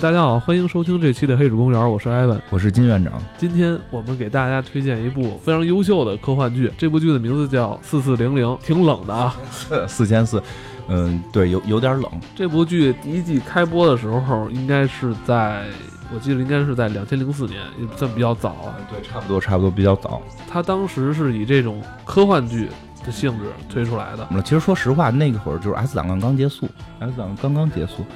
大家好，欢迎收听这期的《黑水公园》，我是艾文。我是金院长，今天我们给大家推荐一部非常优秀的科幻剧，这部剧的名字叫《四四零零》，挺冷的啊。四千四，嗯，对，有有点冷，这部剧第一季开播的时候，应该是在，我记得应该是在两千零四年，也算比较早啊。对，差不多，差不多比较早。它当时是以这种科幻剧的性质推出来的。其实说实话，那个会儿就是 S 档案刚结束，S 档案刚刚结束，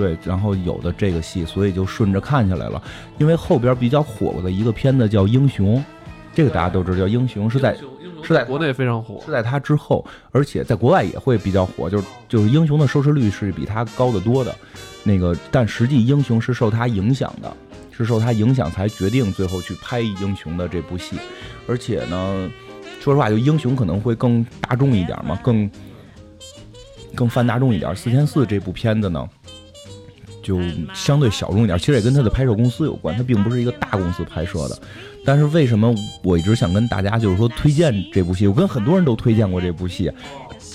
对，然后有的这个戏，所以就顺着看下来了。因为后边比较火的一个片子叫《英雄》，这个大家都知道，叫《英雄》是在是在国内非常火是。在它之后，而且在国外也会比较火，就是就是英雄的收视率是比它高得多的，那个但实际英雄是受它影响的，是受它影响才决定最后去拍英雄的这部戏，而且呢，说实话，就英雄可能会更大众一点嘛，更更泛大众一点。四千四这部片子呢。就相对小众一点，其实也跟它的拍摄公司有关，它并不是一个大公司拍摄的。但是为什么我一直想跟大家就是说推荐这部戏？我跟很多人都推荐过这部戏，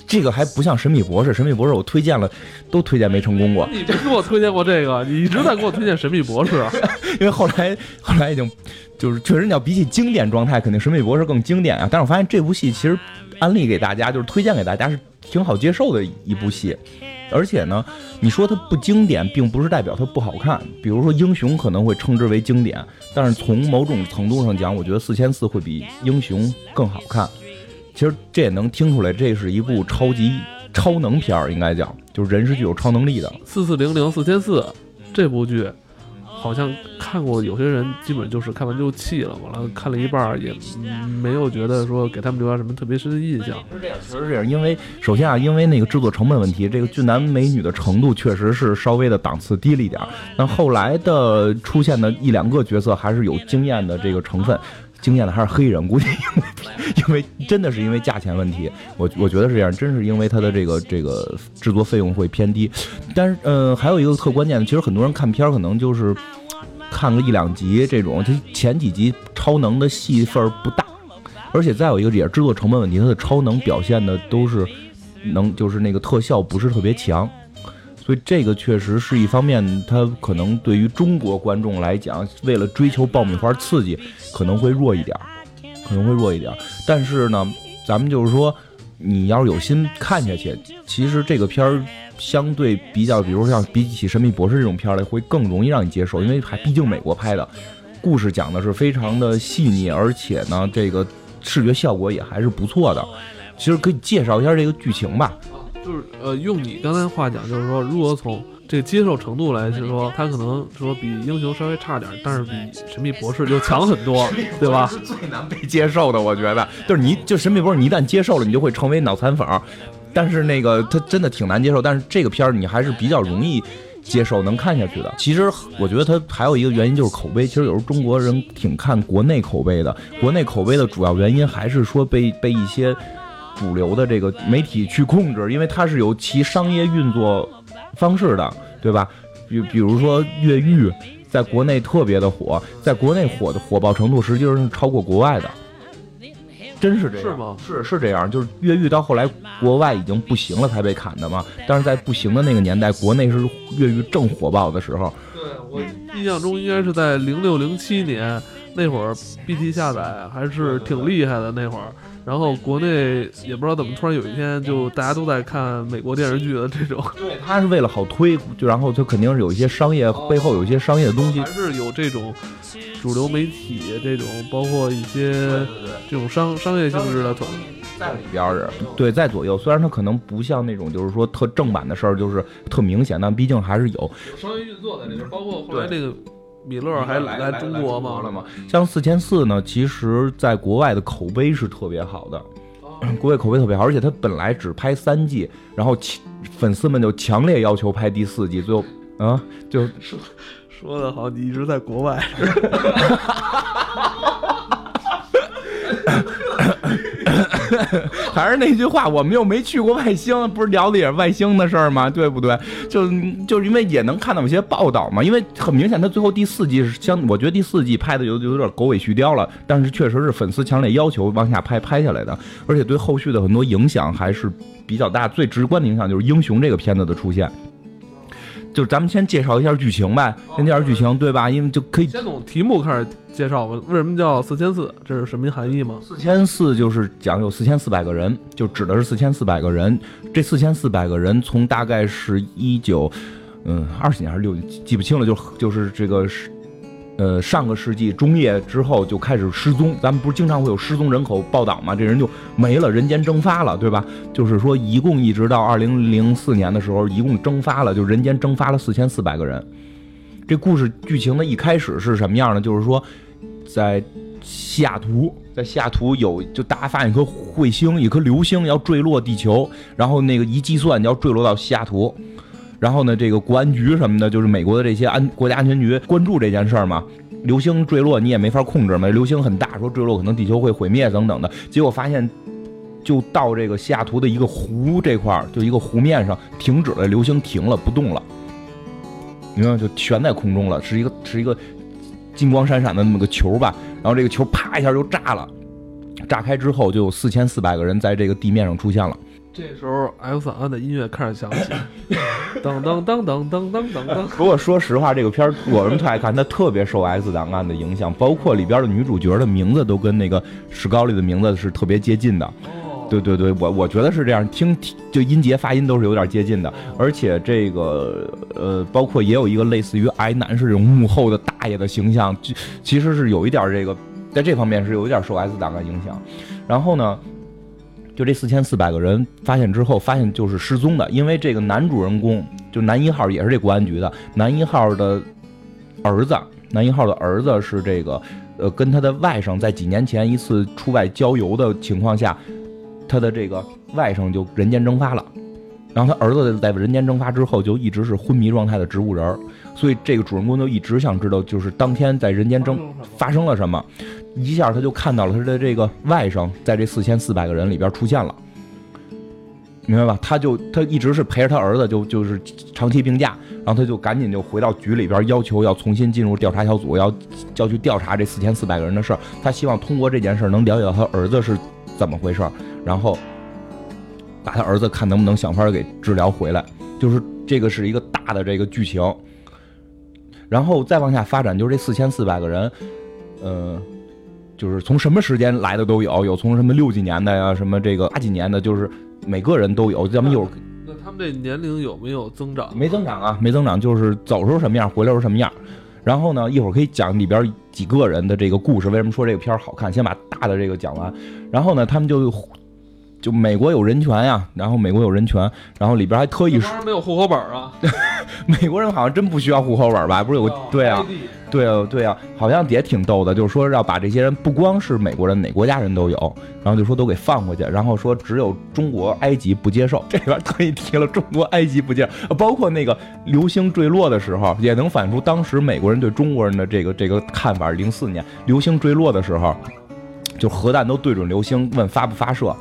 这个还不像《神秘博士》，《神秘博士》我推荐了，都推荐没成功过，你没给我推荐过这个，你一直在给我推荐《神秘博士》。因为后来后来已经就是确实，你要比起经典状态，肯定《神秘博士》更经典啊。但是我发现这部戏其实安利给大家，就是推荐给大家是挺好接受的一部戏。而且呢，你说它不经典，并不是代表它不好看。比如说《英雄》可能会称之为经典，但是从某种程度上讲，我觉得《四千四》会比《英雄》更好看。其实这也能听出来，这是一部超级超能片儿，应该讲，就是人是具有超能力的。四四零零四千四这部剧，好像看过，有些人基本就是看完就弃了，完了看了一半也没有觉得说给他们留下什么特别深的印象。是这样，确实是这样。因为首先啊，因为那个制作成本问题，这个俊男美女的程度确实是稍微的档次低了一点。那后来的出现的一两个角色还是有经验的这个成分。惊艳的还是黑人，估计 因为因为真的是因为价钱问题，我我觉得是这样，真是因为它的这个这个制作费用会偏低。但是，呃，还有一个特关键的，其实很多人看片儿可能就是看个一两集这种，它前几集超能的戏份不大，而且再有一个也是制作成本问题，它的超能表现的都是能就是那个特效不是特别强。所以这个确实是一方面，它可能对于中国观众来讲，为了追求爆米花刺激，可能会弱一点儿，可能会弱一点儿。但是呢，咱们就是说，你要是有心看下去，其实这个片儿相对比较，比如像比起《神秘博士》这种片儿来，会更容易让你接受，因为还毕竟美国拍的，故事讲的是非常的细腻，而且呢，这个视觉效果也还是不错的。其实可以介绍一下这个剧情吧。就是呃，用你刚才话讲，就是说，如果从这个接受程度来，就是说，他可能说比英雄稍微差点儿，但是比神秘博士就强很多，对吧？是最难被接受的，我觉得，就是你就神秘博士，你一旦接受了，你就会成为脑残粉儿。但是那个他真的挺难接受，但是这个片儿你还是比较容易接受，能看下去的。其实我觉得他还有一个原因就是口碑，其实有时候中国人挺看国内口碑的，国内口碑的主要原因还是说被被一些。主流的这个媒体去控制，因为它是有其商业运作方式的，对吧？比比如说越狱，在国内特别的火，在国内火的火爆程度实际上是超过国外的，真是这样？是吗？是是这样，就是越狱到后来国外已经不行了才被砍的嘛。但是在不行的那个年代，国内是越狱正火爆的时候。对我印象中应该是在零六零七年那会儿，BT 下载还是挺厉害的那会儿。然后国内也不知道怎么突然有一天就大家都在看美国电视剧的这种，对，他是为了好推，就然后他肯定是有一些商业背后有一些商业的东西，还是有这种主流媒体这种，包括一些这种商商业性质的团在里边儿，对，在左右。虽然它可能不像那种就是说特正版的事儿，就是特明显，但毕竟还是有商业运作在里边，包括后来这个。米勒还来中国吗？了吗？像四千四呢，其实在国外的口碑是特别好的，国外口碑特别好，而且他本来只拍三季，然后粉丝们就强烈要求拍第四季，最后啊，就说说的好，你一直在国外。还是那句话，我们又没去过外星，不是聊的也是外星的事儿吗？对不对？就就是因为也能看到有些报道嘛，因为很明显，他最后第四季是相，我觉得第四季拍的有有点狗尾续貂了，但是确实是粉丝强烈要求往下拍拍下来的，而且对后续的很多影响还是比较大。最直观的影响就是《英雄》这个片子的出现。就是咱们先介绍一下剧情呗，先介绍剧情对吧？因为就可以先从题目开始介绍吧。为什么叫四千四？这是什么含义吗？四千四就是讲有四千四百个人，就指的是四千四百个人。这四千四百个人从大概是一九，嗯，二十年还是六，记不清了。就就是这个是，呃，上个世纪中叶之后就开始失踪。咱们不是经常会有失踪人口报道吗？这人就没了，人间蒸发了，对吧？就是说，一共一直到二零零四年的时候，一共蒸发了，就人间蒸发了四千四百个人。这故事剧情的一开始是什么样的？就是说，在西雅图，在西雅图有就大家发现一颗彗星，一颗流星要坠落地球，然后那个一计算要坠落到西雅图，然后呢，这个国安局什么的，就是美国的这些安国家安全局关注这件事儿嘛。流星坠落你也没法控制嘛，流星很大，说坠落可能地球会毁灭等等的，结果发现。就到这个西雅图的一个湖这块儿，就一个湖面上停止了，流星停了，不动了，你看就悬在空中了，是一个是一个金光闪闪的那么个球吧，然后这个球啪一下就炸了，炸开之后就有四千四百个人在这个地面上出现了。这时候 X 档案的音乐开始响起，噔噔噔噔噔噔噔噔。不过说实话，这个片儿我们特爱看，它特别受 X 档案的影响，包括里边的女主角的名字都跟那个史高利的名字是特别接近的。哦，对对对，我我觉得是这样，听听就音节发音都是有点接近的，而且这个呃，包括也有一个类似于癌男是这种幕后的大爷的形象，就其实是有一点这个，在这方面是有一点受 S 档案影响。然后呢，就这四千四百个人发现之后，发现就是失踪的，因为这个男主人公就男一号也是这国安局的，男一号的儿子，男一号的儿子是这个呃，跟他的外甥在几年前一次出外郊游的情况下。他的这个外甥就人间蒸发了，然后他儿子在人间蒸发之后就一直是昏迷状态的植物人儿，所以这个主人公就一直想知道，就是当天在人间蒸发生了什么，一下他就看到了他的这个外甥在这四千四百个人里边出现了，明白吧？他就他一直是陪着他儿子，就就是长期病假，然后他就赶紧就回到局里边，要求要重新进入调查小组，要要去调查这四千四百个人的事儿，他希望通过这件事儿能了解到他儿子是怎么回事。然后把他儿子看能不能想法给治疗回来，就是这个是一个大的这个剧情，然后再往下发展，就是这四千四百个人，呃，就是从什么时间来的都有，有从什么六几年的呀，什么这个八几年的，就是每个人都有。咱们有那他们这年龄有没有增长？没增长啊，没增长，就是走时候什么样，回来时候什么样。然后呢，一会儿可以讲里边几个人的这个故事，为什么说这个片儿好看？先把大的这个讲完，然后呢，他们就。就美国有人权呀，然后美国有人权，然后里边还特意说没有户口本啊，美国人好像真不需要户口本吧？不是有个对啊，对啊，对啊，好像也挺逗的，就是说要把这些人不光是美国人，哪国家人都有，然后就说都给放回去，然后说只有中国埃及不接受，这里边特意提了中国埃及不接受，包括那个流星坠落的时候，也能反映出当时美国人对中国人的这个这个看法。零四年流星坠落的时候，就核弹都对准流星，问发不发射。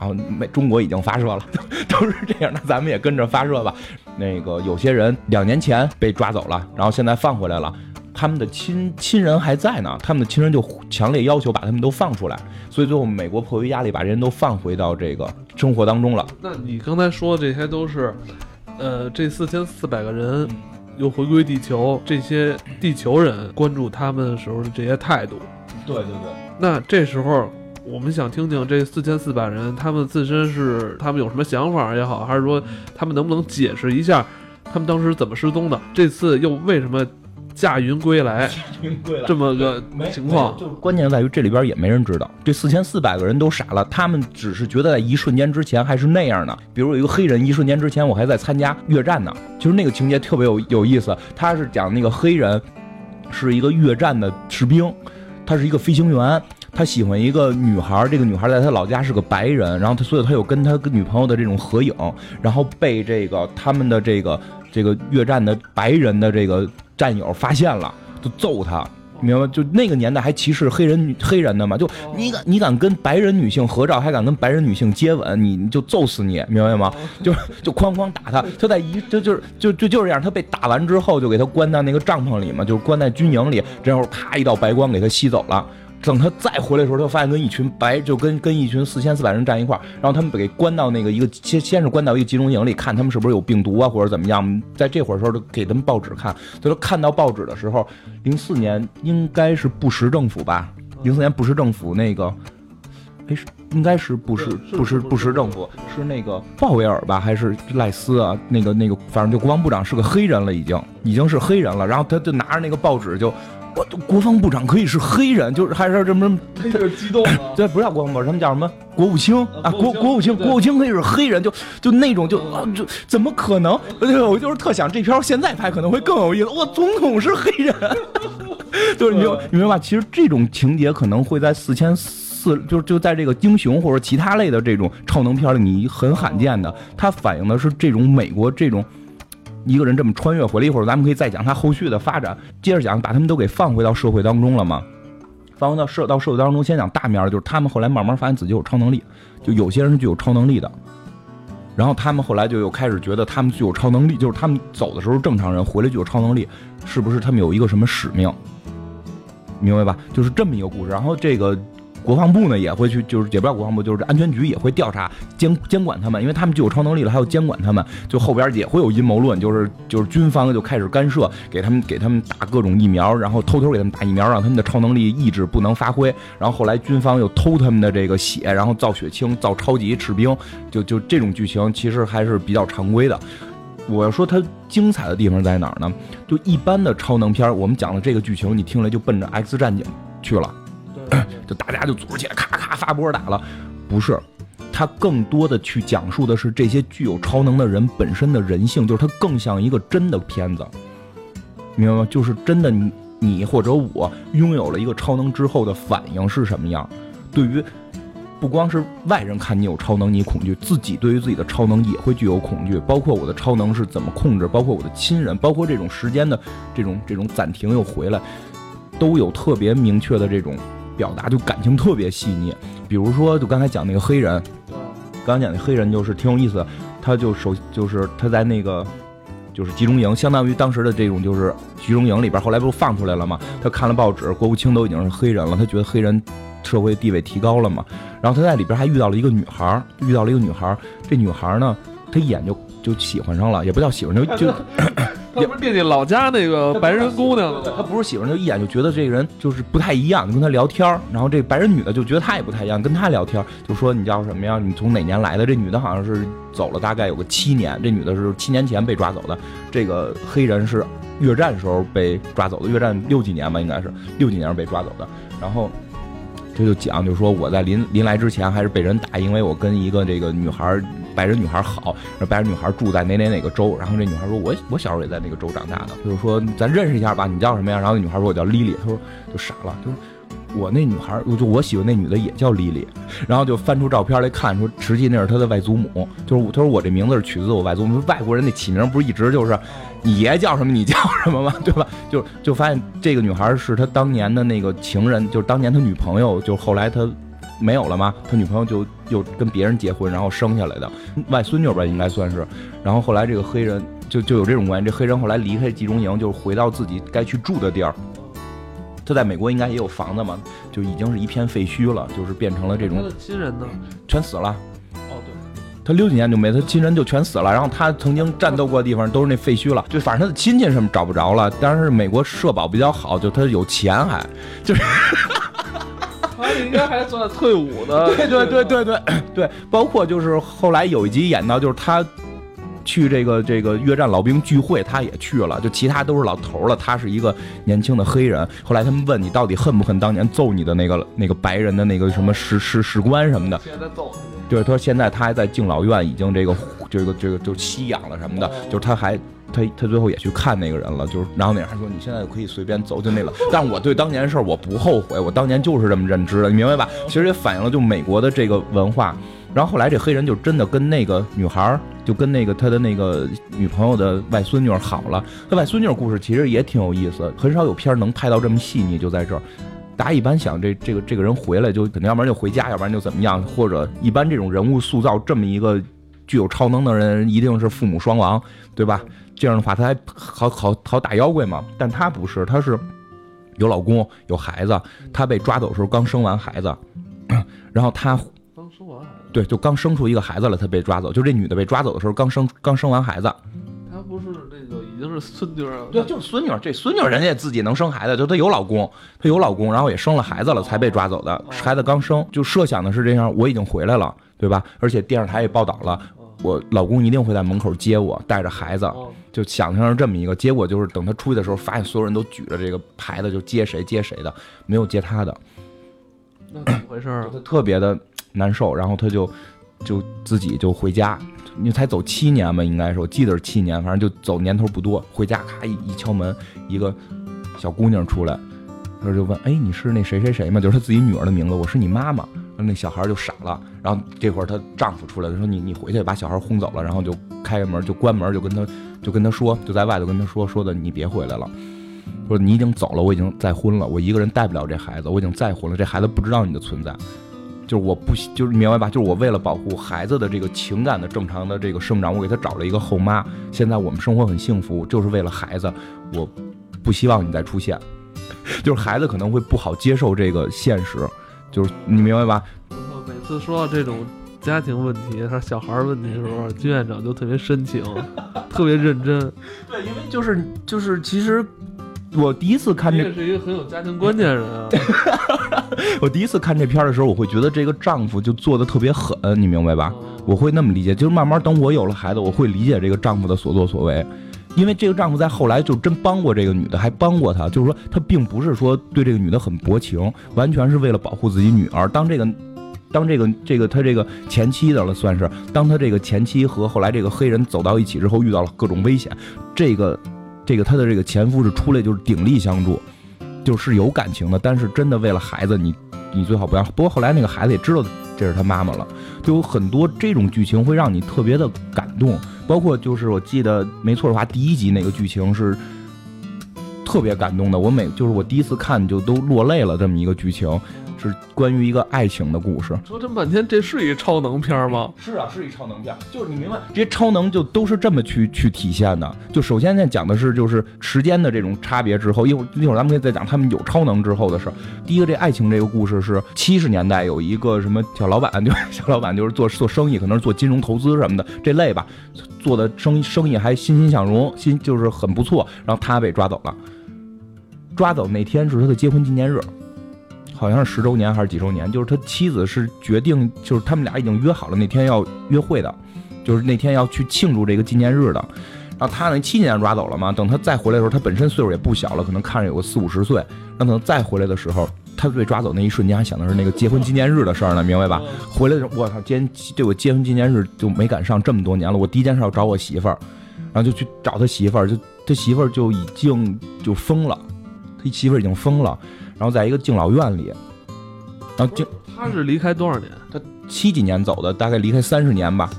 然后美中国已经发射了，都是这样，那咱们也跟着发射吧。那个有些人两年前被抓走了，然后现在放回来了，他们的亲亲人还在呢，他们的亲人就强烈要求把他们都放出来，所以最后美国迫于压力把这人都放回到这个生活当中了。那你刚才说的这些都是，呃，这四千四百个人又回归地球，这些地球人关注他们的时候的这些态度。对对对，那这时候我们想听听这四千四百人，他们自身是他们有什么想法也好，还是说他们能不能解释一下他们当时怎么失踪的？这次又为什么驾云归来这么个情况？就是关键在于这里边也没人知道，这四千四百个人都傻了，他们只是觉得在一瞬间之前还是那样的。比如有一个黑人，一瞬间之前我还在参加越战呢，就是那个情节特别有有意思。他是讲那个黑人是一个越战的士兵，他是一个飞行员。他喜欢一个女孩，这个女孩在他老家是个白人，然后他所以他有跟他跟女朋友的这种合影，然后被这个他们的这个这个越战的白人的这个战友发现了，就揍他，明白吗？就那个年代还歧视黑人女黑人的嘛？就你敢你敢跟白人女性合照，还敢跟白人女性接吻，你你就揍死你，明白吗？就就哐哐打他，他在一就就是就就就是这样，他被打完之后就给他关到那个帐篷里嘛，就是关在军营里，这会儿啪一道白光给他吸走了。等他再回来的时候，他发现跟一群白就跟跟一群四千四百人站一块儿，然后他们给关到那个一个先先是关到一个集中营里，看他们是不是有病毒啊或者怎么样。在这会儿时候，就给他们报纸看，他说看到报纸的时候，零四年应该是布什政府吧？零四年布什政府那个，哎是应该是布什布什布什政府是那个鲍威尔吧还是赖斯啊？那个那个反正就国防部长是个黑人了，已经已经是黑人了。然后他就拿着那个报纸就。我国防部长可以是黑人，就是还是什么他就是激动了。对，不是叫国防部，他们叫什么？国务卿啊，国国务卿，国务卿可以是黑人，就就那种就啊，就怎么可能？对，我就是特想这片儿现在拍可能会更有意思。我总统是黑人，就是你明你明白吧？其实这种情节可能会在四千四，就就在这个英雄或者其他类的这种超能片里，你很罕见的，它反映的是这种美国这种。一个人这么穿越回来，一会儿咱们可以再讲他后续的发展。接着讲，把他们都给放回到社会当中了嘛？放回到社到社会当中，先讲大面儿，就是他们后来慢慢发现自己有超能力，就有些人是具有超能力的。然后他们后来就又开始觉得他们具有超能力，就是他们走的时候正常人，回来具有超能力，是不是他们有一个什么使命？明白吧？就是这么一个故事。然后这个国防部呢也会去，就是也不叫国防部，就是安全局也会调查监监管他们，因为他们具有超能力了，还要监管他们。就后边也会有阴谋论，就是就是军方就开始干涉，给他们给他们打各种疫苗，然后偷偷给他们打疫苗，让他们的超能力意志不能发挥。然后后来军方又偷他们的这个血，然后造血清，造超级士兵，就就这种剧情其实还是比较常规的。我要说它精彩的地方在哪儿呢？就一般的超能片，我们讲的这个剧情，你听了就奔着 X 战警去了。就大家就组织起来，咔咔发波打了，不是，它更多的去讲述的是这些具有超能的人本身的人性，就是它更像一个真的片子，明白吗？就是真的你你或者我拥有了一个超能之后的反应是什么样？对于不光是外人看你有超能，你恐惧，自己对于自己的超能也会具有恐惧，包括我的超能是怎么控制，包括我的亲人，包括这种时间的这种这种暂停又回来，都有特别明确的这种表达，就感情特别细腻。比如说，就刚才讲那个黑人，刚才讲那黑人就是挺有意思的，他就首就是他在那个就是集中营，相当于当时的这种就是集中营里边，后来不是放出来了吗？他看了报纸，国务卿都已经是黑人了，他觉得黑人社会地位提高了嘛。然后他在里边还遇到了一个女孩，遇到了一个女孩，这女孩呢，他一眼就就喜欢上了，也不叫喜欢，就就他不是惦记老家那个白人姑娘了吗？他不是喜欢，就一眼就觉得这个人就是不太一样，就跟他聊天儿然后这白人女的就觉得他也不太一样，跟他聊天就说你叫什么呀？你从哪年来的？这女的好像是走了大概有个七年，这女的是七年前被抓走的，这个黑人是越战时候被抓走的，越战六几年吧，应该是六几年被抓走的。然后他就讲，就说我在临临来之前还是被人打，因为我跟一个这个女孩儿。白人女孩好，白人女孩住在哪哪哪个州，然后这女孩说，我我小时候也在那个州长大的，就是说咱认识一下吧，你叫什么呀？然后那女孩说我叫莉莉，她说就傻了，就说我那女孩，就我喜欢那女的也叫莉莉，然后就翻出照片来看，说实际那是她的外祖母，就是她说我这名字是取自我外祖母，外国人那起名不是一直就是你爷叫什么你叫什么吗？对吧？就就发现这个女孩是他当年的那个情人，就是当年他女朋友，就后来他。没有了吗？他女朋友就又跟别人结婚，然后生下来的外孙女吧，应该算是。然后后来这个黑人就就有这种关系，这黑人后来离开集中营，就是回到自己该去住的地儿。他在美国应该也有房子嘛，就已经是一片废墟了，就是变成了这种他的亲人呢？全死了。哦，对，他六几年就没，他亲人就全死了。然后他曾经战斗过的地方都是那废墟了，就反正他的亲戚什么找不着了。当然是美国社保比较好，就他有钱还就是。他应该还算退伍的。对对对对对对，包括就是后来有一集演到，就是他去这个这个越战老兵聚会，他也去了，就其他都是老头了，他是一个年轻的黑人。后来他们问你到底恨不恨当年揍你的那个那个白人的那个什么士士士官什么的，现在揍对，他说现在他还在敬老院，已经这个这个这个就吸氧了什么的，就是他还他他最后也去看那个人了，就是然后那人还说你现在可以随便走就那个，但我对当年的事儿我不后悔，我当年就是这么认知的，你明白吧？其实也反映了就美国的这个文化。然后后来这黑人就真的跟那个女孩儿，就跟那个他的那个女朋友的外孙女好了。他外孙女故事其实也挺有意思，很少有片儿能拍到这么细腻，就在这儿。大家一般想这这个这个人回来就肯定要不然就回家，要不然就怎么样，或者一般这种人物塑造这么一个具有超能的人，一定是父母双亡，对吧？这样的话他还好好好打妖怪嘛。但他不是，他是有老公有孩子，他被抓走的时候刚生完孩子，然后他刚生完孩子，对就刚生出一个孩子了，他被抓走，就这女的被抓走的时候刚生刚生完孩子，他不是那个已经是孙女了，对，就是孙女儿，这孙女儿人家也自己能生孩子，就她有老公，她有老公，然后也生了孩子了，才被抓走的。孩子刚生，就设想的是这样，我已经回来了，对吧？而且电视台也报道了，我老公一定会在门口接我，带着孩子，哦就想象是这么一个。结果就是等他出去的时候，发现所有人都举着这个牌子，就接谁接谁的，没有接他的，那怎么回事儿啊？他特别的难受，然后他就就自己就回家。因为才走七年吧，应该是我记得是七年，反正就走年头不多。回家咔一一敲门，一个小姑娘出来，他就问：“哎，你是那谁谁谁吗？”就是他自己女儿的名字，我是你妈妈。那小孩就傻了。然后这会儿她丈夫出来，他说：“你你回去把小孩轰走了。”然后就开开门就关门，就跟他就跟他说，就在外头跟他说说的你别回来了。说你已经走了，我已经再婚了，我一个人带不了这孩子，我已经再婚了，这孩子不知道你的存在。就是我不，就是明白吧？就是我为了保护孩子的这个情感的正常的这个生长，我给他找了一个后妈。现在我们生活很幸福，就是为了孩子，我不希望你再出现。就是孩子可能会不好接受这个现实，就是你明白吧？我每次说到这种家庭问题还是小孩儿问题的时候，金院长就特别深情，特别认真。对，因为就是就是，其实我第一次看这是一个很有家庭观念的人啊。我第一次看这片儿的时候，我会觉得这个丈夫就做的特别狠，你明白吧？嗯我会那么理解，就是慢慢等我有了孩子，我会理解这个丈夫的所作所为，因为这个丈夫在后来就真帮过这个女的，还帮过她，就是说他并不是说对这个女的很薄情，完全是为了保护自己女儿。当这个。当这个这个他这个前妻的了，算是当他这个前妻和后来这个黑人走到一起之后，遇到了各种危险，这个这个他的这个前夫是出来就是鼎力相助，就是有感情的，但是真的为了孩子，你你最好不要。不过后来那个孩子也知道这是他妈妈了，就有很多这种剧情会让你特别的感动，包括就是我记得没错的话，第一集那个剧情是特别感动的，我每就是我第一次看就都落泪了，这么一个剧情。是关于一个爱情的故事。说这么半天，这是一超能片儿吗？是啊，是一超能片，就是你明白，这些超能就都是这么去去体现的。就首先现在讲的是就是时间的这种差别之后，一会儿一会儿咱们可以再讲他们有超能之后的事儿。第一个，这爱情这个故事是七十年代有一个什么小老板，就 小老板就是做做生意，可能是做金融投资什么的这类吧，做的生意生意还欣欣向荣，欣就是很不错。然后他被抓走了，抓走那天是他的结婚纪念日。好像是十周年还是几周年，就是他妻子是决定，就是他们俩已经约好了那天要约会的，就是那天要去庆祝这个纪念日的。然后他那，七年抓走了嘛，等他再回来的时候，他本身岁数也不小了，可能看着有个四五十岁。那等再回来的时候，他被抓走那一瞬间还想的是那个结婚纪念日的事儿呢，明白吧？回来的时候，我操，今天对我结婚纪念日就没赶上，这么多年了，我第一件事要找我媳妇儿，然后就去找他媳妇儿，就他媳妇儿就已经就疯了，他媳妇儿已经疯了。然后在一个敬老院里，然后敬他是离开多少年？他七几年走的，大概离开三十年吧。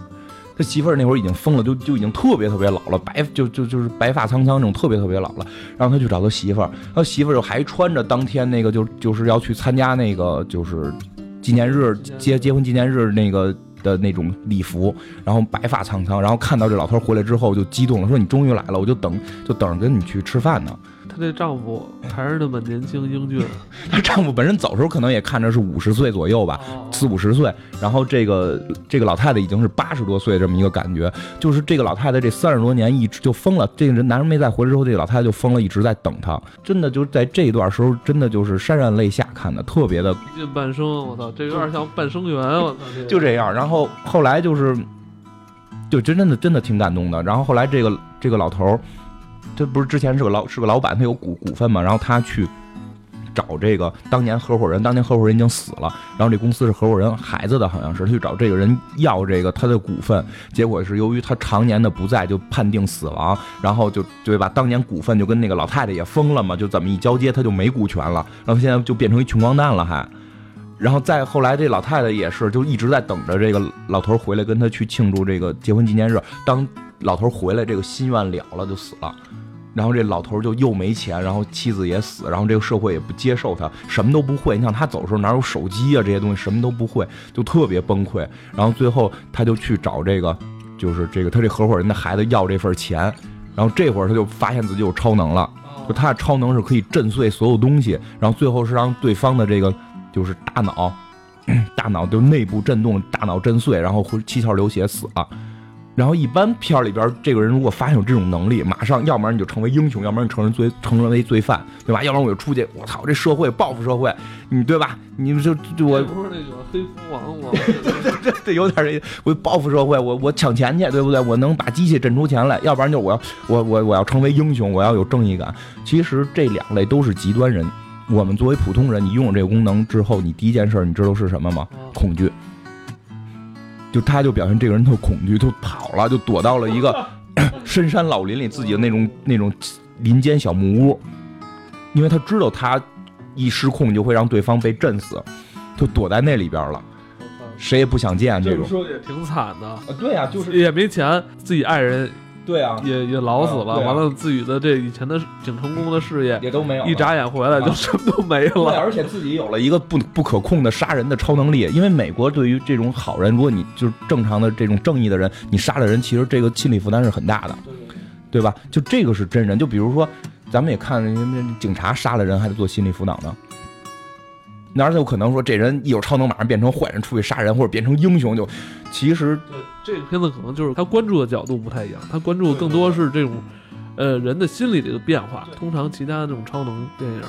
他媳妇儿那会儿已经疯了，就就已经特别特别老了，白就就就是白发苍苍那种，特别特别老了。然后他去找他媳妇儿，他媳妇儿就还穿着当天那个就就是要去参加那个就是纪念日结结婚纪念日那个的那种礼服，然后白发苍苍，然后看到这老头回来之后就激动了，说你终于来了，我就等就等着跟你去吃饭呢。她这丈夫还是那么年轻英俊，她丈夫本身走时候可能也看着是五十岁左右吧，哦四五十岁，然后这个这个老太太已经是八十多岁这么一个感觉，就是这个老太太这三十多年一直就疯了，这个人男人没再回来之后，这个老太太就疯了，一直在等他，真的就是在这一段时候，真的就是潸然泪下看的，特别的近半生，我操，这有点像半生缘，我操，就这样。然后后来就是，就真真的真的挺感动的。然后后来这个这个老头儿，他不是之前是个老是个老板，他有股股份嘛，然后他去。找这个当年合伙人，当年合伙人已经死了，然后这公司是合伙人孩子的，好像是他去找这个人要这个他的股份，结果是由于他常年的不在，就判定死亡，然后就对吧？当年股份就跟那个老太太也疯了嘛，就怎么一交接他就没股权了，然后现在就变成一穷光蛋了还。然后再后来，这老太太也是，就一直在等着这个老头回来跟他去庆祝这个结婚纪念日。当老头回来，这个心愿了了，就死了。然后这老头就又没钱，然后妻子也死，然后这个社会也不接受他，什么都不会。你想他走的时候哪有手机啊这些东西，什么都不会，就特别崩溃。然后最后他就去找这个，就是这个他这合伙人的孩子要这份钱。然后这会儿他就发现自己有超能了，就他的超能是可以震碎所有东西。然后最后是让对方的这个就是大脑，大脑就内部震动，大脑震碎，然后七窍流血死了。然后一般片儿里边，这个人如果发现有这种能力，马上要不然你就成为英雄，要不然你成人罪，成为罪犯，对吧？要不然我就出去，我操，这社会报复社会，你对吧？你就就我不是那个黑蝠王吗？这这有点这，我报复社会，我我抢钱去，对不对？我能把机器震出钱来，要不然就我要我我我要成为英雄，我要有正义感。其实这两类都是极端人。我们作为普通人，你拥有这个功能之后，你第一件事你知道是什么吗？恐惧。就他就表现这个人特恐惧，就跑了，就躲到了一个 深山老林里自己的那种那种林间小木屋，因为他知道他一失控就会让对方被震死，就躲在那里边了，谁也不想见这种。这么说也挺惨的，啊，对呀、就是也没钱，自己爱人对啊，也也老死了，完了自己的这以前的挺成功的事业，也都没有。一眨眼回来就啊什么都没对，了。而且自己有了一个不不可控的杀人的超能力。因为美国对于这种好人，如果你就是正常的这种正义的人，你杀了人，其实这个心理负担是很大的，对吧？就这个是真人。就比如说，咱们也看人家警察杀了人还得做心理辅导呢。哪有可能说这人一有超能马上变成坏人出去杀人，或者变成英雄就？其实对，这个片子可能就是他关注的角度不太一样，他关注的更多是这种，呃，人的心理这个变化。通常其他的这种超能电影，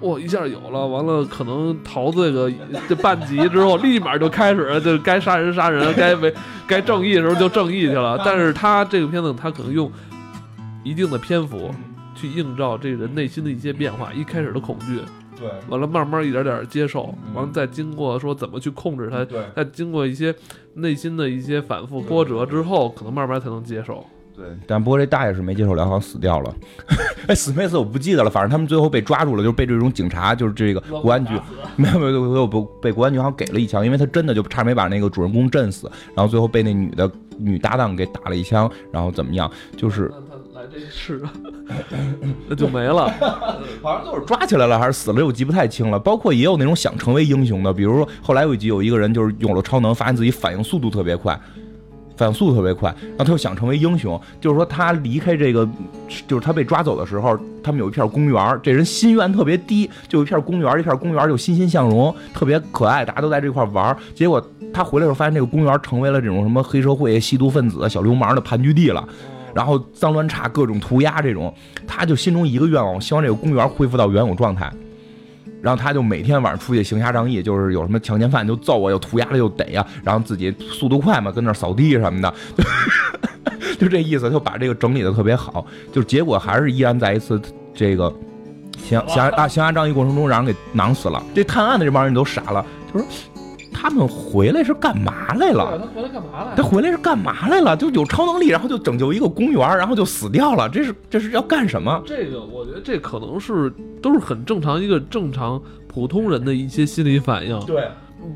哇，一下有了，完了可能逃这个这半集之后，立马就开始就该杀人杀人，该为该正义的时候就正义去了。但是他这个片子，他可能用一定的篇幅去映照这个人内心的一些变化，一开始的恐惧，对。完了慢慢一点点接受，完了再经过说怎么去控制它，对。再经过一些内心的一些反复波折之后，可能慢慢才能接受。对，但不过这大爷是没接受了，好像死掉了。哎，死没死我不记得了，反正他们最后被抓住了，就是被这种警察，就是这个国安局，没有没有没有不被国安局好像给了一枪，因为他真的就差没把那个主人公震死，然后最后被那女的女搭档给打了一枪，然后怎么样，就是来这世，那就没了。好像就是抓起来了还是死了，这我记不太清了。包括也有那种想成为英雄的，比如说后来有一集有一个人就是有了超能，发现自己反应速度特别快。反应速度特别快，然后他又想成为英雄。就是说，他离开这个，就是他被抓走的时候，他们有一片公园，这人心愿特别低，就有一片公园，一片公园就欣欣向荣，特别可爱，大家都在这块玩。结果他回来的时候，发现这个公园成为了这种什么黑社会、吸毒分子、小流氓的盘踞地了。然后脏乱差、各种涂鸦这种，他就心中一个愿望，希望这个公园恢复到原有状态。然后他就每天晚上出去行侠仗义，就是有什么强奸犯就揍啊，又涂鸦了又逮呀、然后自己速度快嘛，跟那儿扫地什么的，就这意思，就把这个整理的特别好。就结果还是依然在一次这个行行侠啊行侠仗义过程中让人给囊死了。这探案的这帮人都傻了，就说他们回来是干嘛来了？他回来干嘛来他回来是干嘛来了？就有超能力，然后就拯救一个公园，然后就死掉了。这是这是要干什么？这个我觉得这可能是都是很正常一个正常普通人的一些心理反应，对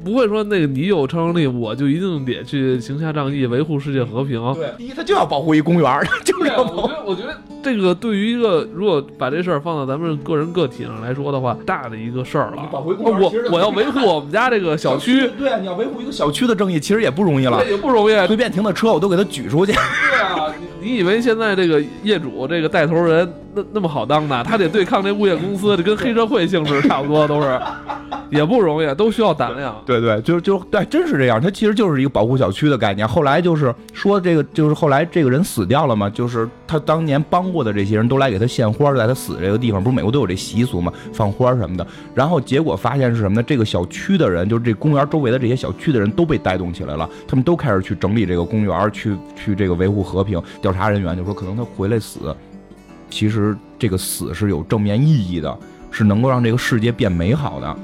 不会说那个你有超能力，我就一定得去行侠仗义，维护世界和平。对，第一他就要保护一公园，就是要保护我觉得，我觉得这个对于一个如果把这事儿放到咱们个人个体上来说的话，大的一个事儿了。保护公园我我要维护我们家这个小区，对啊，你要维护一个小区的正义，其实也不容易了。也不容易。随便停的车我都给他举出去。对啊，你你以为现在这个业主这个带头人那那么好当的？他得对抗这物业公司，这跟黑社会性质差不多，都是 也不容易，都需要胆量。对对，就就对，真是这样。他其实就是一个保护小区的概念。后来就是说这个，就是后来这个人死掉了嘛，就是他当年帮过的这些人都来给他献花，在他死这个地方，不是美国都有这习俗嘛，放花什么的。然后结果发现是什么呢？这个小区的人，就是这公园周围的这些小区的人都被带动起来了，他们都开始去整理这个公园，去去这个维护和平。调查人员就说，可能他回来死，其实这个死是有正面意义的，是能够让这个世界变美好的。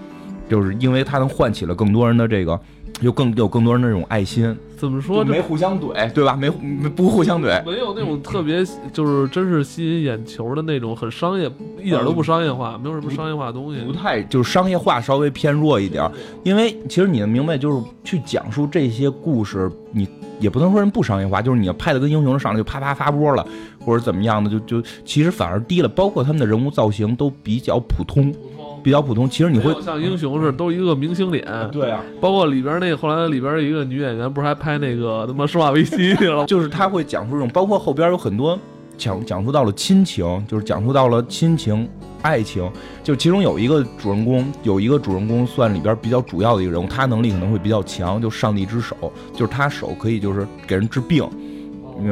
就是因为它能唤起了更多人的这个，有更有更多人的这种爱心。怎么说没互相怼，对吧？没没不互相怼，没有那种特别就是真是吸引眼球的那种很商业，一点都不商业化，没有什么商业化的东西。不太就是商业化稍微偏弱一点，因为其实你能明白，就是去讲述这些故事，你也不能说人不商业化，就是你要拍的跟英雄上来就啪啪发波了，或者怎么样的，就就其实反而低了，包括他们的人物造型都比较普通，比较普通。其实你会像英雄似的，都一个明星脸，对啊，包括里边那个后来里边一个女演员，不是还拍那个他妈《生化危机》去了？就是他会讲述这种，包括后边有很多讲讲述到了亲情，就是讲述到了亲情、爱情。就其中有一个主人公，有一个主人公算里边比较主要的一个人物，他能力可能会比较强，就上帝之手，就是他手可以就是给人治病。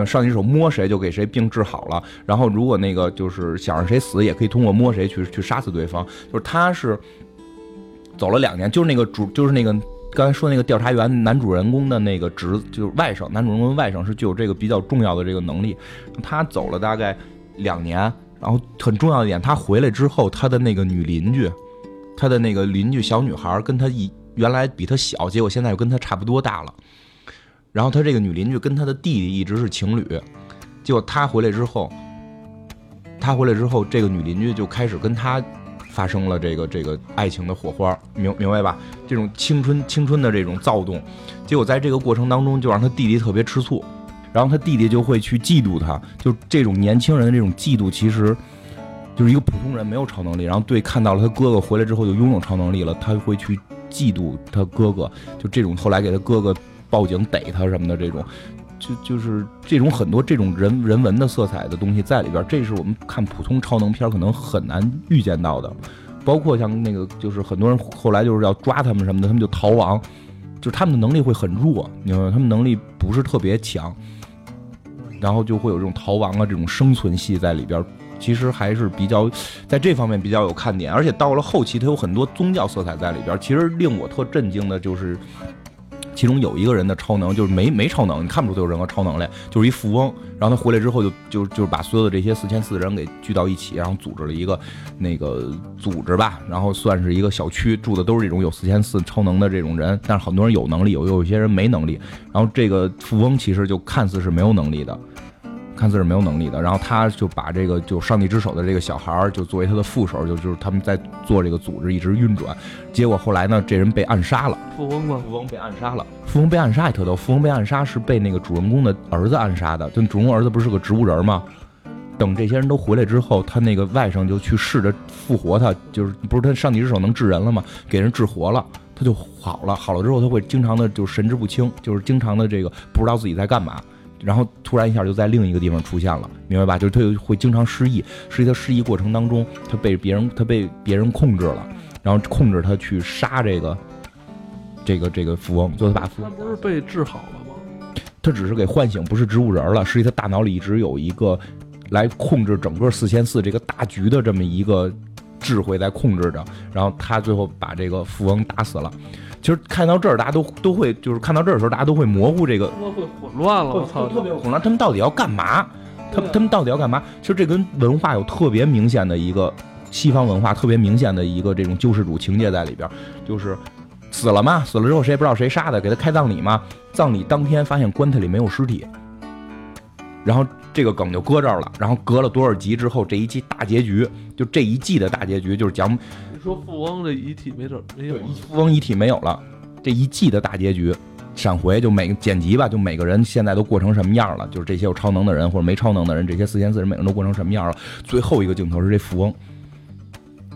上帝手摸谁就给谁病治好了，然后如果那个就是想让谁死，也可以通过摸谁去去杀死对方。就是他是走了两年，就是那个主，就是那个刚才说那个调查员男主人公的那个侄，就是外甥，男主人公外甥是具有这个比较重要的这个能力。他走了大概两年，然后很重要一点，他回来之后，他的那个女邻居，他的那个邻居小女孩跟他一原来比他小，结果现在又跟他差不多大了。然后他这个女邻居跟他的弟弟一直是情侣，结果他回来之后，他回来之后，这个女邻居就开始跟他发生了这个这个爱情的火花，明明白吧？这种青春青春的这种躁动，结果在这个过程当中，就让他弟弟特别吃醋，然后他弟弟就会去嫉妒他，就这种年轻人的这种嫉妒，其实就是一个普通人没有超能力，然后对看到了他哥哥回来之后就拥有超能力了，他会去嫉妒他哥哥，就这种后来给他哥哥报警逮他什么的这种。就就是这种很多这种人人文的色彩的东西在里边，这是我们看普通超能片可能很难预见到的。包括像那个，就是很多人后来就是要抓他们什么的，他们就逃亡，就是他们的能力会很弱，你明白吗？他们能力不是特别强，然后就会有这种逃亡啊，这种生存戏在里边。其实还是比较在这方面比较有看点，而且到了后期，它有很多宗教色彩在里边。其实令我特震惊的就是，其中有一个人的超能就是没没超能，你看不出他有任何超能力，就是一富翁。然后他回来之后就就就把所有的这些四千四的人给聚到一起，然后组织了一个那个组织吧，然后算是一个小区，住的都是这种有四千四超能的这种人，但是很多人有能力，有有一些人没能力。然后这个富翁其实就看似是没有能力的。看似是没有能力的，然后他就把这个就上帝之手的这个小孩儿就作为他的副手，就就是他们在做这个组织一直运转，结果后来呢，这人被暗杀了，富翁吗？富翁被暗杀了，富翁被暗杀也特逗，富翁被暗杀是被那个主人公的儿子暗杀的，就主人公儿子不是个植物人吗？等这些人都回来之后，他那个外甥就去试着复活他，就是不是他上帝之手能治人了吗？给人治活了，他就好了，好了之后他会经常的就神志不清，就是经常的这个不知道自己在干嘛。然后突然一下就在另一个地方出现了，明白吧？就是他会经常失忆，实际他失忆过程当中，他被别人他被别人控制了，然后控制他去杀这个这个这个富翁，最后他把富他不是被治好了吗？他只是给唤醒，不是植物人了，实际他大脑里一直有一个来控制整个四千四这个大局的这么一个智慧在控制着，然后他最后把这个富翁打死了。其实看到这儿，大家都都会就是看到这儿的时候，大家都会模糊这个会混乱了，我操！特别混乱，他们到底要干嘛？他们他们到底要干嘛？其实这跟文化有特别明显的一个西方文化特别明显的一个这种救世主情节在里边，就是死了嘛，死了之后谁也不知道谁杀的，给他开葬礼嘛，葬礼当天发现棺材里没有尸体，然后这个梗就搁这儿了，然后隔了多少集之后，这一季大结局就这一季的大结局就是讲你说富翁的遗体没准没有了，富翁遗体没有了，这一季的大结局，闪回就每个剪辑吧，就每个人现在都过成什么样了，就是这些有超能的人或者没超能的人，这些四千四人每个人都过成什么样了。最后一个镜头是这富翁，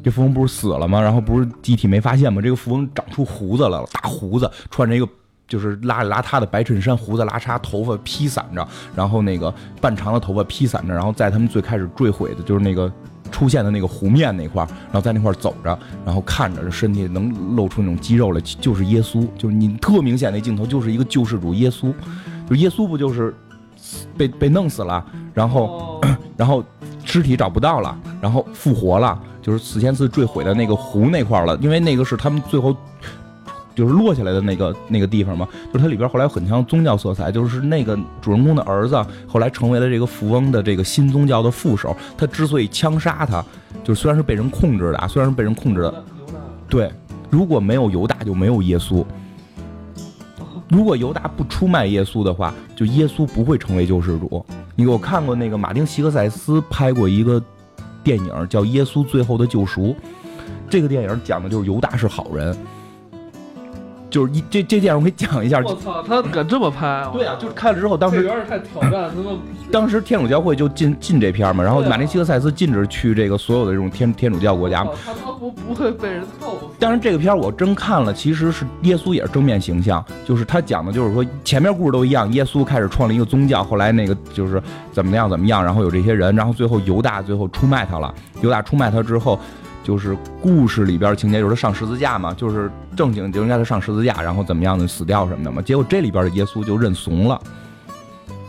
这富翁不是死了吗？然后不是机体没发现吗？这个富翁长出胡子来了，大胡子，穿着一个。就是邋里邋遢的白衬衫，胡子拉碴，头发披散着，然后那个半长的头发披散着，然后在他们最开始坠毁的，就是那个出现的那个湖面那块儿，然后在那块儿走着，然后看着身体能露出那种肌肉来，就是耶稣，就是你特明显那镜头就是一个救世主耶稣，就耶稣不就是被被弄死了，然后哦。然后尸体找不到了，然后复活了，就是四千次坠毁的那个湖那块儿了，因为那个是他们最后就是落下来的那个那个地方嘛，就是它里边后来有很强宗教色彩，就是那个主人公的儿子后来成为了这个富翁的这个新宗教的副手，他之所以枪杀他，就是虽然是被人控制的啊，虽然是被人控制的，对，如果没有犹大就没有耶稣，如果犹大不出卖耶稣的话，就耶稣不会成为救世主。你给我看过那个马丁·席克塞斯拍过一个电影叫《耶稣最后的救赎》，这个电影讲的就是犹大是好人。就是一这这电影我给你讲一下，我操，他敢这么拍？对啊，就是看了之后，当时有点太挑战他们。当时天主教会就禁禁这片嘛，然后马丁·西克塞斯禁止去这个所有的这种天天主教国家嘛。他他不不会被人揍死。当然，这个片儿我真看了，其实是耶稣也是正面形象，就是他讲的就是说前面故事都一样，耶稣开始创立一个宗教，后来那个就是怎么样怎么样，然后有这些人，然后最后犹大最后出卖他了，犹大出卖他之后。就是故事里边情节，就是他上十字架嘛，就是正经就应该他上十字架，然后怎么样的死掉什么的嘛。结果这里边的耶稣就认怂了，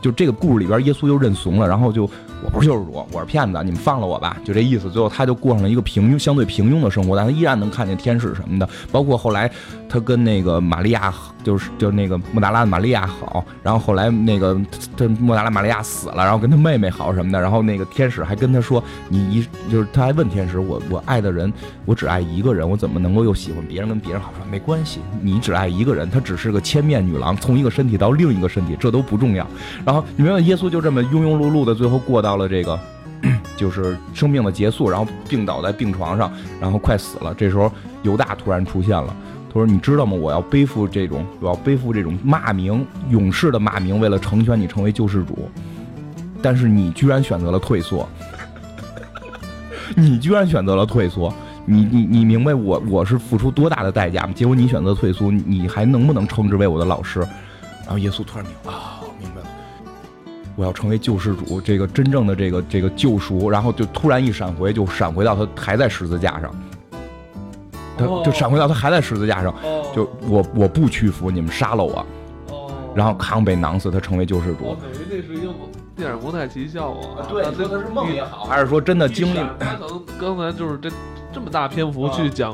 就这个故事里边耶稣就认怂了，然后就我不是救世主，我是骗子，你们放了我吧，就这意思。最后他就过上了一个平庸、相对平庸的生活，但他依然能看见天使什么的。包括后来他跟那个玛利亚，就是就那个莫达拉的玛利亚好，然后后来那个他莫达拉玛利亚死了，然后跟他妹妹好什么的，然后那个天使还跟他说，你一就是他还问天使，我我爱的人，我只爱一个人，我怎么能够又喜欢别人跟别人好？说没关系，你只爱一个人，她只是个千面女郎，从一个身体到另一个身体，这都不重要。然后你明白，耶稣就这么庸庸碌碌的，最后过到到了这个。就是生命的结束，然后病倒在病床上，然后快死了。这时候犹大突然出现了，他说：“你知道吗？我要背负这种，我要背负这种骂名，勇士的骂名，为了成全你成为救世主。但是你居然选择了退缩，你居然选择了退缩。你你你明白我我是付出多大的代价吗？结果你选择退缩，你还能不能称之为我的老师？”然后耶稣突然明白，我要成为救世主，这个真正的这个这个救赎，然后就突然一闪回，就闪回到他还在十字架上，他哦就闪回到他还在十字架上，哦就我我不屈服，你们杀了我，哦，然后康被囊死，他成为救世主。我等于那是一个电影蒙太奇效果。啊对，说他是梦也好好，还是说真的经历？他可能刚才就是这这么大篇幅去讲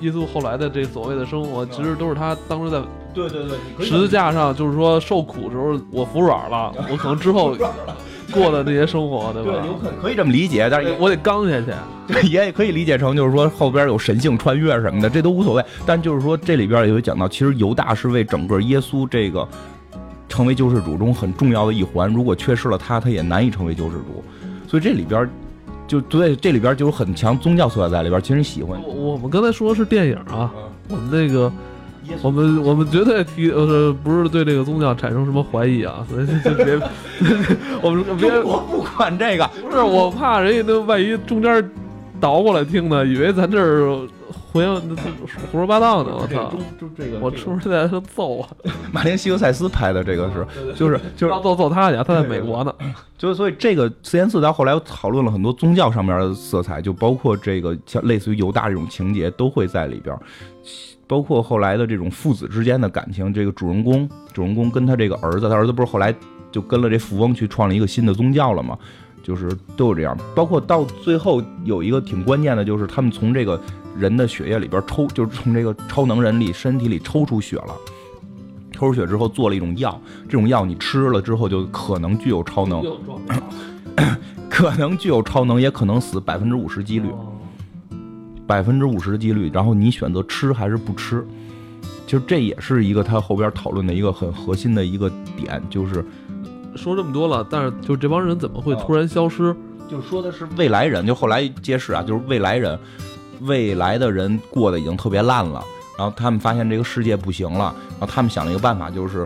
耶稣后来的这所谓的生活，其实都是他当时在对对对，你十字架上，就是说受苦的时候，我服软了，我可能之后过的那些生活，对吧？对，有可可以这么理解，但是我得刚下去。对，也可以理解成就是说后边有神性穿越什么的，这都无所谓。但就是说这里边也会讲到，其实犹大是为整个耶稣这个成为救世主中很重要的一环，如果缺失了他，他也难以成为救世主。所以这里边就对这里边就有很强宗教色彩在里边。其实你喜欢我我们刚才说的是电影啊，我们那个耶稣。我们我们绝对提呃不是对这个宗教产生什么怀疑啊，所以就就别 我们别我不管这个，不是我怕人家那万一中间倒过来听呢，以为咱这儿胡言胡说八道呢，我操！就这个我出出在他揍我，马丁·西格塞斯拍的这个是，就是就是要揍揍他去，他在美国呢。就所以这个四言四到后来讨论了很多宗教上面的色彩，就包括这个像类似于犹大这种情节都会在里边儿，包括后来的这种父子之间的感情。这个主人公，主人公跟他这个儿子，他儿子不是后来就跟了这富翁去创了一个新的宗教了吗？就是都有这样，包括到最后有一个挺关键的，就是他们从这个人的血液里边抽，就是从这个超能人里身体里抽出血了。抽出血之后做了一种药，这种药你吃了之后就可能具有超能，可能具有超能，也可能死，百分之五十几率，百分之五十的几率。然后你选择吃还是不吃，其实这也是一个他后边讨论的一个很核心的一个点，就是说这么多了，但是就这帮人怎么会突然消失？就说的是未来人，就后来揭示啊，就是未来人，未来的人过得已经特别烂了，然后他们发现这个世界不行了，然后他们想了一个办法，就是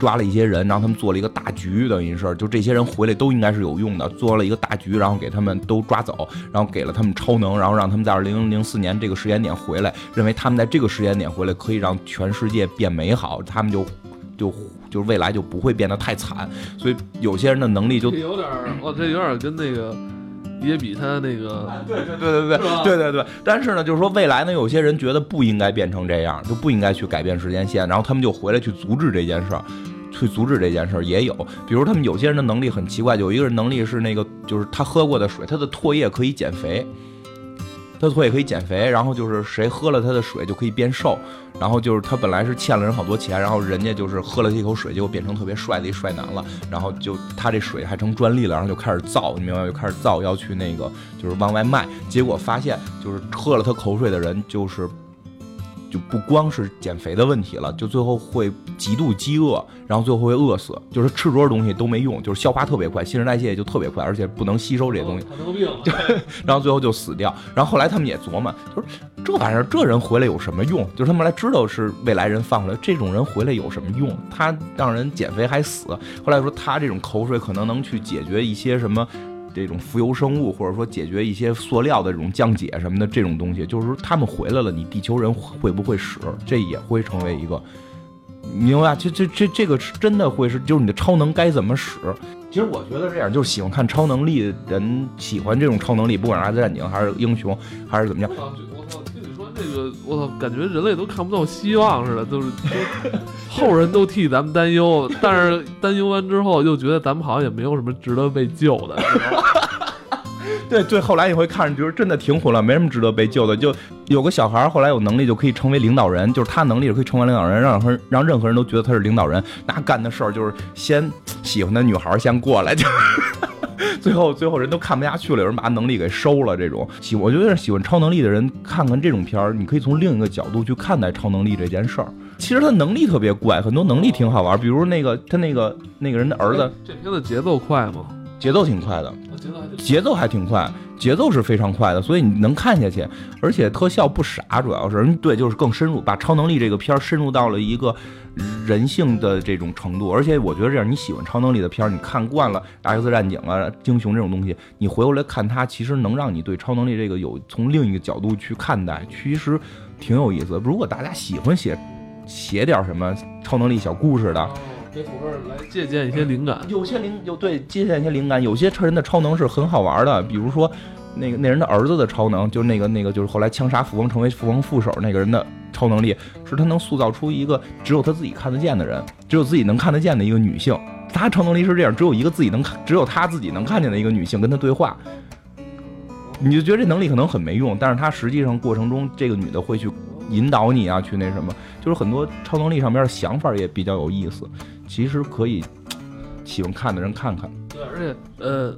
抓了一些人，然后他们做了一个大局，等于是就这些人回来都应该是有用的，做了一个大局，然后给他们都抓走，然后给了他们超能，然后让他们在二零零四年这个时间点回来，认为他们在这个时间点回来可以让全世界变美好，他们就 就就未来就不会变得太惨，所以有些人的能力就有点儿，哦，这有点儿跟那个也比他那个对对对对是吧对对对。但是呢，就是说未来呢，有些人觉得不应该变成这样，就不应该去改变时间线，然后他们就回来去阻止这件事儿。去阻止这件事儿也有，比如他们有些人的能力很奇怪，有一个人能力是那个，就是他喝过的水，他的唾液可以减肥，他的唾液可以减肥，然后就是谁喝了他的水就可以变瘦，然后就是他本来是欠了人好多钱，然后人家就是喝了这口水，结果变成特别帅的一帅男了，然后就他这水还成专利了，然后就开始造，你明白吗？就开始造要去那个就是往外卖，结果发现就是喝了他口水的人就是就不光是减肥的问题了，就最后会极度饥饿，然后最后会饿死，就是吃多少东西都没用，就是消化特别快，新陈代谢也就特别快，而且不能吸收这些东西，糖尿病，然后最后就死掉。然后后来他们也琢磨，就是这玩意儿，这人回来有什么用？就是他们来知道是未来人放回来，这种人回来有什么用？他让人减肥还死。后来说他这种口水可能能去解决一些什么。这种浮游生物，或者说解决一些塑料的这种降解什么的这种东西，就是说他们回来了，你地球人会不会使？这也会成为一个，明白？这这这这个是真的会是，就是你的超能该怎么使？其实我觉得这样，就是喜欢看超能力的人，喜欢这种超能力，不管是 X 战警还是英雄还是怎么样，这个，我操，感觉人类都看不到希望似的，都是都后人都替咱们担忧，但是担忧完之后又觉得咱们好像也没有什么值得被救的。对对，后来你会看着，就是真的挺混乱，没什么值得被救的。就有个小孩儿后来有能力就可以成为领导人，就是他能力可以成为领导人，让让任何人都觉得他是领导人。那干的事儿就是先喜欢的女孩先过来，就最后最后人都看不下去了，有人把能力给收了。这种喜，我觉得喜欢超能力的人看看这种片儿，你可以从另一个角度去看待超能力这件事儿。其实他能力特别怪，很多能力挺好玩儿，比如那个他那个那个人的儿子这片子节奏快吗？节奏挺快的，节奏还挺快，节奏是非常快的，所以你能看下去，而且特效不傻，主要是嗯对，就是更深入，把超能力这个片儿深入到了一个人性的这种程度，而且我觉得这样，你喜欢超能力的片儿，你看惯了 X 战警啊、英雄这种东西，你回过来看它，其实能让你对超能力这个有从另一个角度去看待，其实挺有意思。如果大家喜欢写写点什么超能力小故事的，给土味来借鉴一些灵感。有些灵有对借鉴一些灵感，有些人的超能是很好玩的，比如说那个那人的儿子的超能，就是那个那个就是后来枪杀富翁成为富翁副手那个人的超能力，是他能塑造出一个只有他自己看得见的人，只有自己能看得见的一个女性。他超能力是这样，只有一个自己能看，只有他自己能看见的一个女性跟他对话。你就觉得这能力可能很没用，但是他实际上过程中，这个女的会去引导你啊，去那什么，就是很多超能力上面的想法也比较有意思。其实可以 喜欢看的人看看。对，而且呃，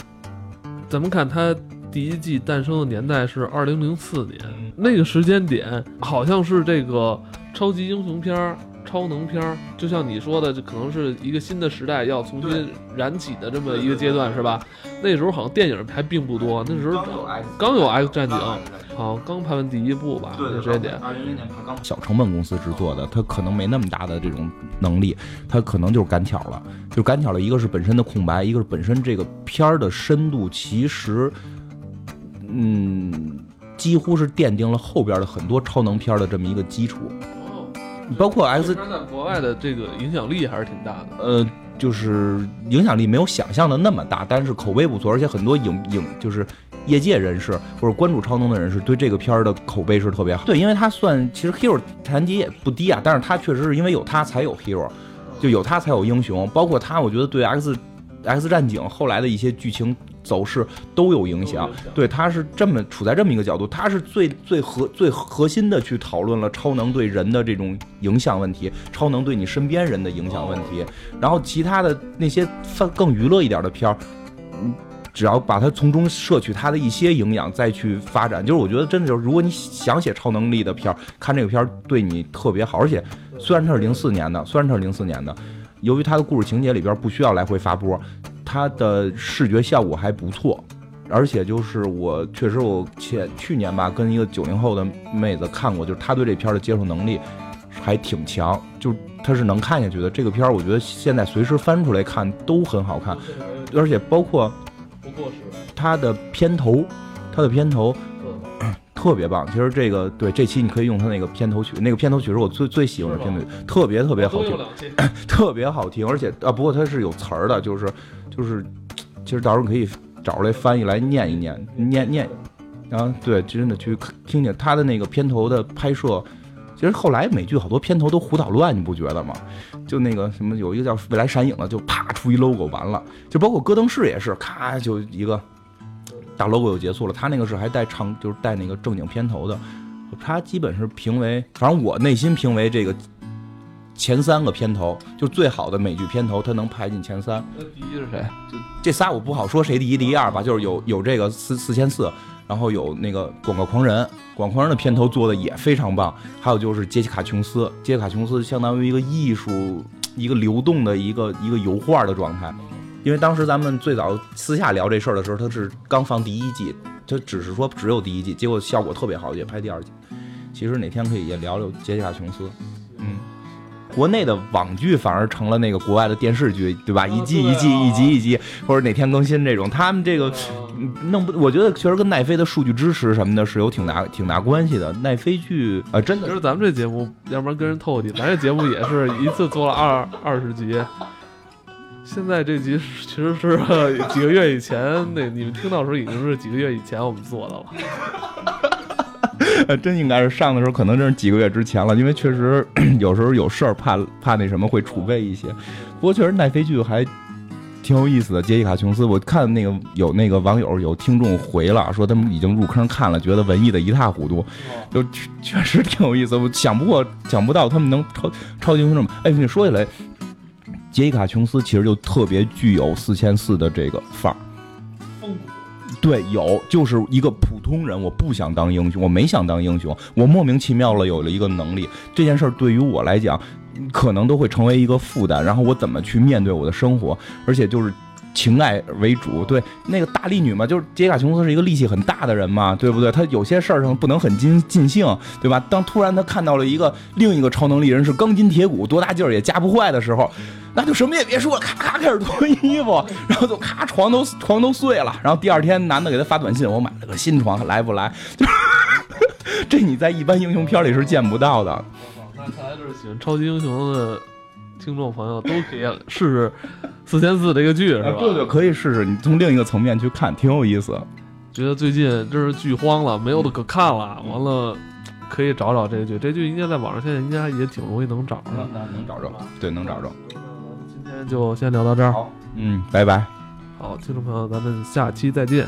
咱们看它第一季诞生的年代是二零零四年，那个时间点好像是这个超级英雄片儿、超能片儿，就像你说的，这可能是一个新的时代要重新燃起的这么一个阶段，是吧？那时候好像电影还并不多，那时候刚有 X 战警，好像刚拍完第一部吧，那时间点。二零零年他刚小成本公司制作的，他可能没那么大的这种能力，他可能就是赶巧了，就赶巧了。一个是本身的空白，一个是本身这个片儿的深度，其实，嗯，几乎是奠定了后边的很多超能片儿的这么一个基础，哦，包括 X 在国外的这个影响力还是挺大的。呃，就是影响力没有想象的那么大，但是口碑不错，而且很多影影就是业界人士或者关注超能的人士对这个片儿的口碑是特别好。对，因为它算其实 hero 谈级也不低啊，但是它确实是因为有它才有 hero，就有它才有英雄，包括它，我觉得对 X X 战警后来的一些剧情走势都有影响。对，他是这么处在这么一个角度，他是最最核最核心的去讨论了超能对人的这种影响问题，超能对你身边人的影响问题。然后其他的那些泛更娱乐一点的片儿，嗯，只要把它从中摄取它的一些营养，再去发展，就是我觉得真的就是，如果你想写超能力的片儿，看这个片儿对你特别好。而且虽然它是零四年的，虽然它是零四年的，由于它的故事情节里边不需要来回发波，它的视觉效果还不错。而且就是我确实我前去年吧跟一个九零后的妹子看过，就是她对这片儿的接受能力还挺强，就是她是能看下去的。这个片儿我觉得现在随时翻出来看都很好看，而且包括不过是它的片头，它的片头特别棒。其实这个对这期你可以用它那个片头曲，那个片头曲是我最最喜欢的片头曲，特别特别好听。特别好听。而且啊，不过它是有词儿的，就是就是，其实到时候可以找出来翻译来念一念，念念。啊，对，真的去听听他的那个片头的拍摄。其实后来美剧好多片头都胡捣乱，你不觉得吗？就那个什么，有一个叫《未来闪影》的，就啪出一 logo 完了，就包括戈登士也是，咔就一个大 logo 就结束了。他那个是还带唱，就是带那个正经片头的。他基本是评为，反正我内心评为这个前三个片头，就最好的美剧片头，他能排进前三。那第一是谁？这仨我不好说谁第一第二吧，就是有有这个四四千四，然后有那个广告狂人，广告狂人的片头做的也非常棒，还有就是杰西卡琼斯，杰西卡琼斯相当于一个艺术，一个流动的一个一个油画的状态。因为当时咱们最早私下聊这事儿的时候，他是刚放第一季，他只是说只有第一季，结果效果特别好，也拍第二季。其实哪天可以也聊聊杰西卡琼斯，嗯。国内的网剧反而成了那个国外的电视剧，对吧？一季一季，一集一集，或者哪天更新这种，他们这个嗯弄不，我觉得确实跟奈飞的数据支持什么的是有挺大挺大关系的。奈飞剧啊、真的就是咱们这节目，要不然跟人透透底，咱这节目也是一次做了二二十集。现在这集其实是呃几个月以前，那你们听到的时候已经是几个月以前我们做的了。呃，真应该是上的时候，可能真是几个月之前了，因为确实 有时候有事儿，怕怕那什么会储备一些。不过确实奈飞剧还挺有意思的。杰西卡琼斯，我看那个有那个网友有听众回了，说他们已经入坑看了，觉得文艺的一塌糊涂，就确确实挺有意思。我想不过想不到他们能超超级英雄这么。哎，你说起来，杰西卡琼斯其实就特别具有四千四的这个范儿。对，有，就是一个普通人，我不想当英雄，我没想当英雄，我莫名其妙了有了一个能力，这件事儿对于我来讲，可能都会成为一个负担，然后我怎么去面对我的生活，而且就是。情爱为主，对那个大力女嘛，就是杰卡琼斯是一个力气很大的人嘛，对不对？她有些事儿上不能很尽尽兴，对吧？当突然她看到了一个另一个超能力人是钢筋铁骨，多大劲儿也夹不坏的时候，那就什么也别说了，咔咔开始脱衣服，然后就咔床都床都碎了，然后第二天男的给他发短信，我买了个新床，来不来？就 这你在一般英雄片里是见不到的。那看来就是喜欢超级英雄的听众朋友都可以 试试四千四这个剧，是吧？啊对对，可以试试，你从另一个层面去看，挺有意思。觉得最近真是剧荒了，没有的可看了。完了，可以找找这个剧，这剧应该在网上现在应该也挺容易能找着。那能找着，对，能找着。今天就先聊到这儿。好，嗯，拜拜。好，听众朋友，咱们下期再见。